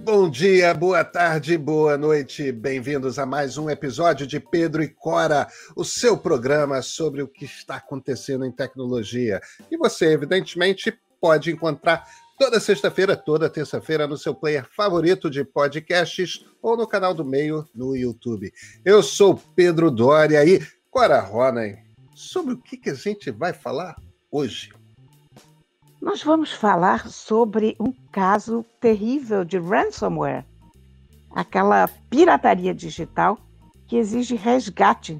Bom dia, boa tarde, boa noite. Bem-vindos a mais um episódio de Pedro e Cora, o seu programa sobre o que está acontecendo em tecnologia. E você, evidentemente, pode encontrar toda sexta-feira, toda terça-feira no seu player favorito de podcasts ou no canal do Meio no YouTube. Eu sou Pedro Doria e Cora Ronen. Sobre o que, a gente vai falar hoje? Nós vamos falar sobre um caso terrível de ransomware, aquela pirataria digital que exige resgate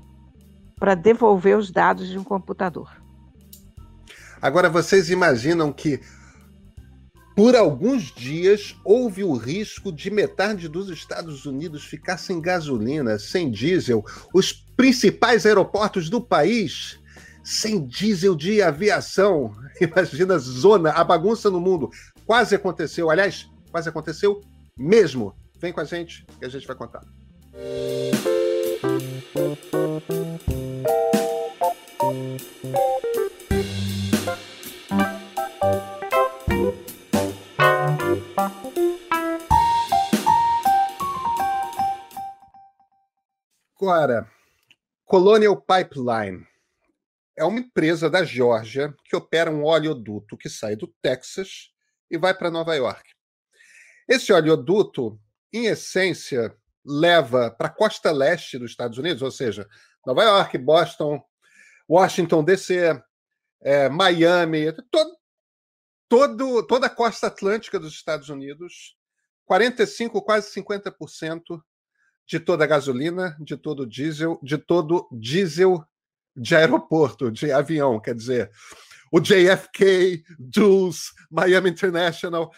para devolver os dados de um computador. Agora, vocês imaginam que por alguns dias houve o risco de metade dos Estados Unidos ficar sem gasolina, sem diesel, os principais aeroportos do país sem diesel de aviação. Imagina zona, a bagunça no mundo. Quase aconteceu, aliás, quase aconteceu mesmo. Vem com a gente que a gente vai contar. Agora, Colonial Pipeline é uma empresa da Geórgia que opera um oleoduto que sai do Texas e vai para Nova York. Esse oleoduto, em essência, leva para a costa leste dos Estados Unidos, ou seja, Nova York, Boston, Washington DC, é, Miami, todo, todo, toda a costa atlântica dos Estados Unidos, 45, quase 50% de toda a gasolina, de todo o diesel, de todo diesel de aeroporto, de avião, quer dizer, o JFK, Dulles, Miami International,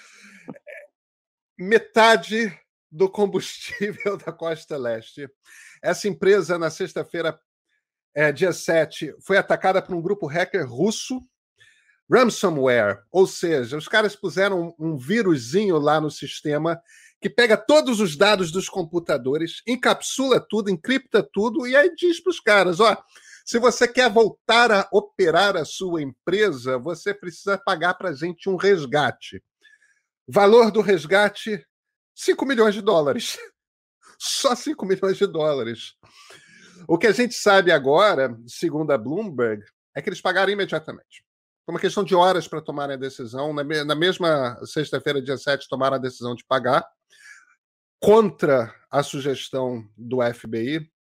metade do combustível da costa leste. Essa empresa, na sexta-feira, é, dia 7, foi atacada por um grupo hacker russo, ransomware, ou seja, os caras puseram um, um vírusinho lá no sistema que pega todos os dados dos computadores, encapsula tudo, encripta tudo e aí diz para os caras: ó, se você quer voltar a operar a sua empresa, você precisa pagar para a gente um resgate. Valor do resgate: 5 milhões de dólares. Só 5 milhões de dólares. O que a gente sabe agora, segundo a Bloomberg, é que eles pagaram imediatamente. Foi uma questão de horas para tomarem a decisão. Na mesma sexta-feira, dia 7, tomaram a decisão de pagar contra a sugestão do FBI.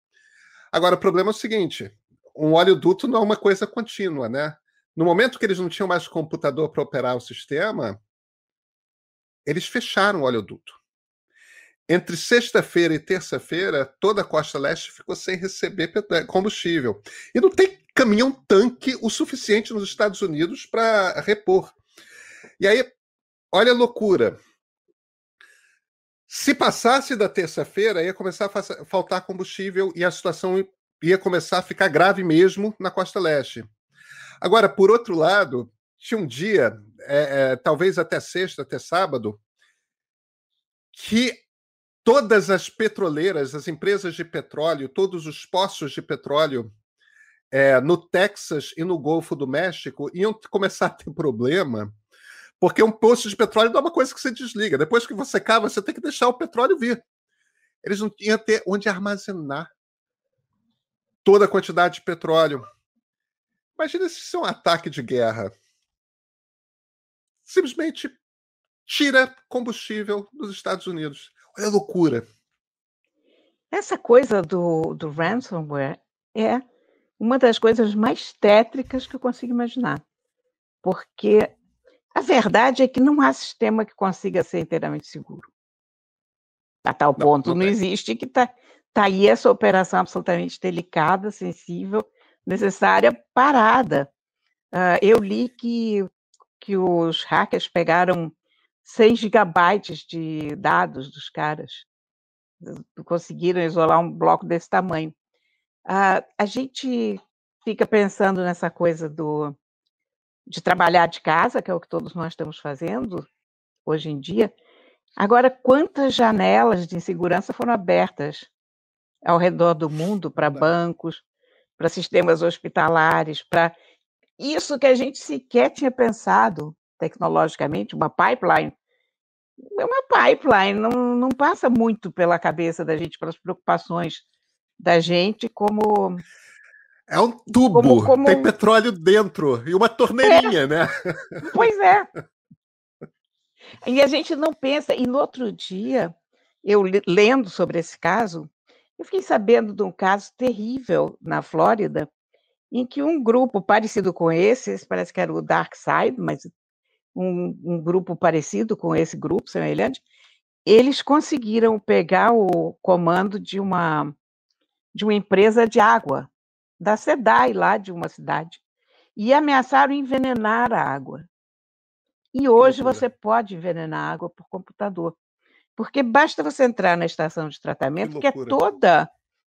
Agora, o problema é o seguinte: um oleoduto não é uma coisa contínua, né? No momento que eles não tinham mais computador para operar o sistema, eles fecharam o oleoduto. Entre sexta-feira e terça-feira, toda a costa leste ficou sem receber combustível. E não tem caminhão-tanque o suficiente nos Estados Unidos para repor. E aí, olha a loucura. Se passasse da terça-feira, ia começar a faltar combustível e a situação ia começar a ficar grave mesmo na costa leste. Agora, por outro lado, tinha um dia, é, é, talvez até sexta, até sábado, que todas as petroleiras, as empresas de petróleo, todos os poços de petróleo é, no Texas e no Golfo do México iam começar a ter problema, porque um poço de petróleo não é uma coisa que você desliga. Depois que você cava, você tem que deixar o petróleo vir. Eles não iam ter onde armazenar toda a quantidade de petróleo. Imagina se isso é um ataque de guerra. Simplesmente tira combustível dos Estados Unidos. Olha a loucura. Essa coisa do, do ransomware é uma das coisas mais tétricas que eu consigo imaginar. Porque a verdade é que não há sistema que consiga ser inteiramente seguro. A tal ponto não, não, não existe que está Está aí essa operação absolutamente delicada, sensível, necessária, parada. Uh, eu li que, que os hackers pegaram 100 gigabytes de dados dos caras, conseguiram isolar um bloco desse tamanho. Uh, a gente fica pensando nessa coisa do, de trabalhar de casa, que é o que todos nós estamos fazendo hoje em dia. Agora, quantas janelas de insegurança foram abertas ao redor do mundo para bancos, para sistemas hospitalares, para isso que a gente sequer tinha pensado tecnologicamente, uma pipeline é uma pipeline, não, não passa muito pela cabeça da gente, pelas preocupações da gente, como. É um tubo, como, como... tem petróleo dentro e uma torneirinha, é. né? Pois é. E a gente não pensa. E no outro dia, eu lendo sobre esse caso, eu fiquei sabendo de um caso terrível na Flórida, em que um grupo parecido com esse, esse parece que era o Dark Side, mas um, um grupo parecido com esse grupo, semelhante, eles conseguiram pegar o comando de uma de uma empresa de água, da SEDAI lá de uma cidade, e ameaçaram envenenar a água. E hoje você pode envenenar a água por computador. Porque basta você entrar na estação de tratamento, que, que é toda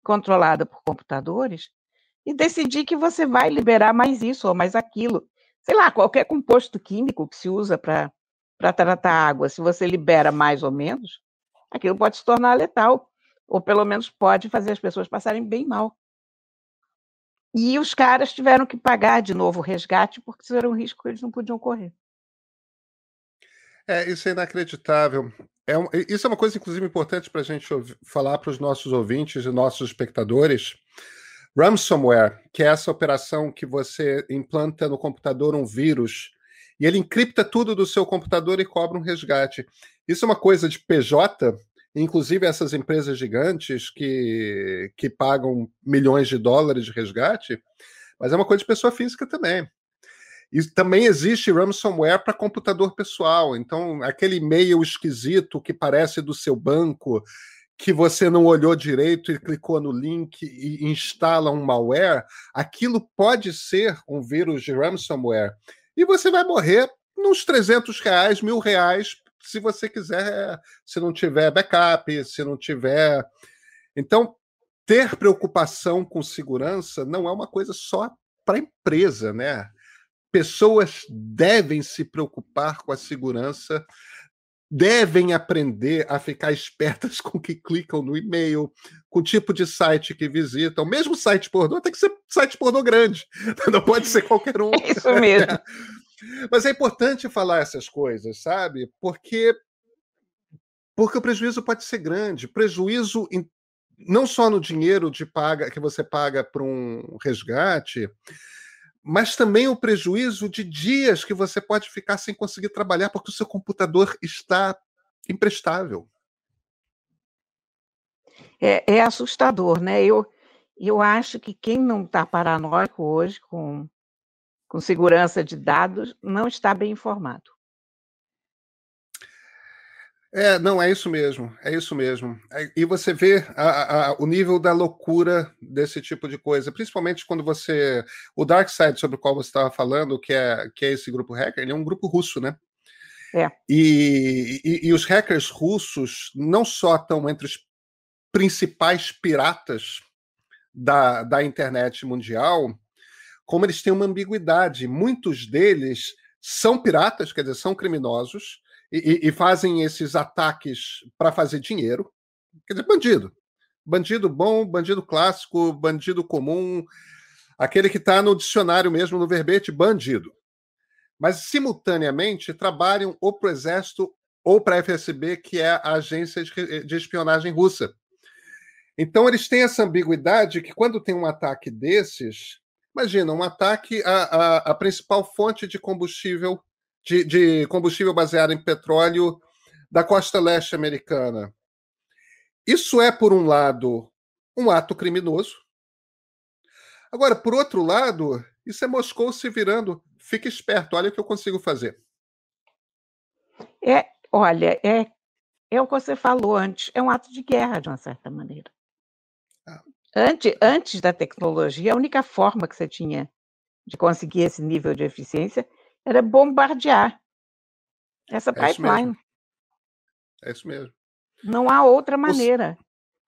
controlada por computadores, e decidir que você vai liberar mais isso ou mais aquilo. Sei lá, qualquer composto químico que se usa para tratar água, se você libera mais ou menos, aquilo pode se tornar letal, ou pelo menos pode fazer as pessoas passarem bem mal. E os caras tiveram que pagar de novo o resgate, porque isso era um risco que eles não podiam correr. É, isso é inacreditável. É um, isso é uma coisa, inclusive, importante para a gente falar para os nossos ouvintes e nossos espectadores. Ransomware, que é essa operação que você implanta no computador um vírus e ele encripta tudo do seu computador e cobra um resgate. Isso é uma coisa de PJ, inclusive essas empresas gigantes que, que pagam milhões de dólares de resgate, mas é uma coisa de pessoa física também. E também existe ransomware para computador pessoal. Então, aquele e-mail esquisito que parece do seu banco, que você não olhou direito e clicou no link e instala um malware, aquilo pode ser um vírus de ransomware. E você vai morrer nos 300 reais, mil reais, se você quiser, se não tiver backup, se não tiver. Então, ter preocupação com segurança não é uma coisa só para a empresa, né? Pessoas devem se preocupar com a segurança, devem aprender a ficar espertas com o que clicam no e-mail, com o tipo de site que visitam. Mesmo site pornô tem que ser site pornô grande, não pode ser qualquer um. É isso mesmo. Mas é importante falar essas coisas, sabe? Porque porque o prejuízo pode ser grande, prejuízo em, não só no dinheiro de paga que você paga para um resgate, mas também o prejuízo de dias que você pode ficar sem conseguir trabalhar porque o seu computador está imprestável. É, é assustador, né? Eu, eu acho que quem não está paranoico hoje com, com segurança de dados não está bem informado. É, não, é isso mesmo, é isso mesmo. É, e você vê a, a, o nível da loucura desse tipo de coisa, principalmente quando você. O Dark Side, sobre o qual você estava falando, que é, que é esse grupo hacker, ele é um grupo russo, né? É. E, e, e os hackers russos não só estão entre os principais piratas da, da internet mundial, como eles têm uma ambiguidade. Muitos deles são piratas, quer dizer, são criminosos e, e fazem esses ataques para fazer dinheiro. Quer dizer, bandido. Bandido bom, bandido clássico, bandido comum, aquele que está no dicionário mesmo, no verbete, bandido. Mas, simultaneamente, trabalham ou para o Exército ou para a FSB, que é a agência de espionagem russa. Então, eles têm essa ambiguidade que, quando tem um ataque desses, imagina, um ataque à, à, à principal fonte de combustível de, de combustível baseado em petróleo da costa leste americana. Isso é, por um lado, um ato criminoso. Agora, por outro lado, isso é Moscou se virando. Fique esperto, olha o que eu consigo fazer. É, olha, é, é o que você falou antes, é um ato de guerra, de uma certa maneira. Ah. Antes, antes da tecnologia, a única forma que você tinha de conseguir esse nível de eficiência era bombardear essa é pipeline. É isso mesmo. Não há outra maneira.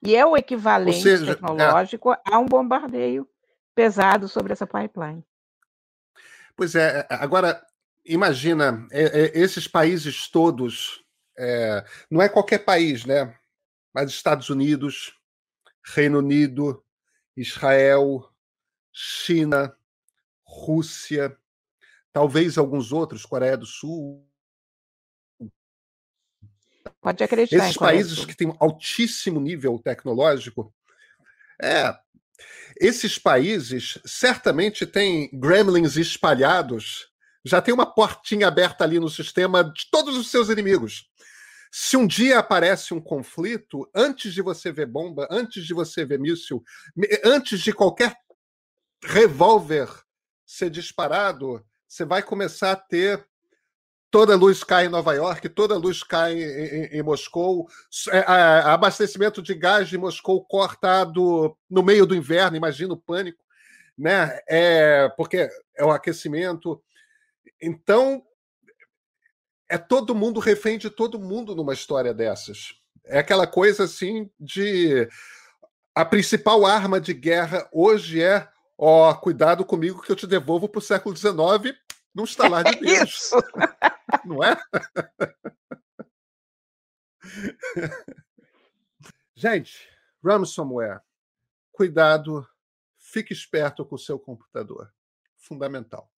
E é o equivalente seja, é tecnológico é... a um bombardeio pesado sobre essa pipeline. Pois é, é agora imagina esses países todos, é, não é qualquer país, né? Mas Estados Unidos, Reino Unido, Israel, China, Rússia, talvez alguns outros, Coreia do Sul. Pode acreditar. Esses países que têm altíssimo nível tecnológico, é, esses países certamente têm gremlins espalhados, já tem uma portinha aberta ali no sistema de todos os seus inimigos. Se um dia aparece um conflito, antes de você ver bomba, antes de você ver míssil, antes de qualquer revólver ser disparado, você vai começar a ter toda luz cai em Nova York, toda luz cai em, em, em Moscou, é, abastecimento de gás de Moscou cortado no meio do inverno, imagina o pânico, né? É, porque é o aquecimento. Então, é todo mundo refém de todo mundo numa história dessas. É aquela coisa assim de a principal arma de guerra hoje é ó, oh, cuidado comigo que eu te devolvo para o século XIX num estalar de Deus. Isso. Não é? Gente, ransomware. Cuidado, fique esperto com o seu computador. Fundamental.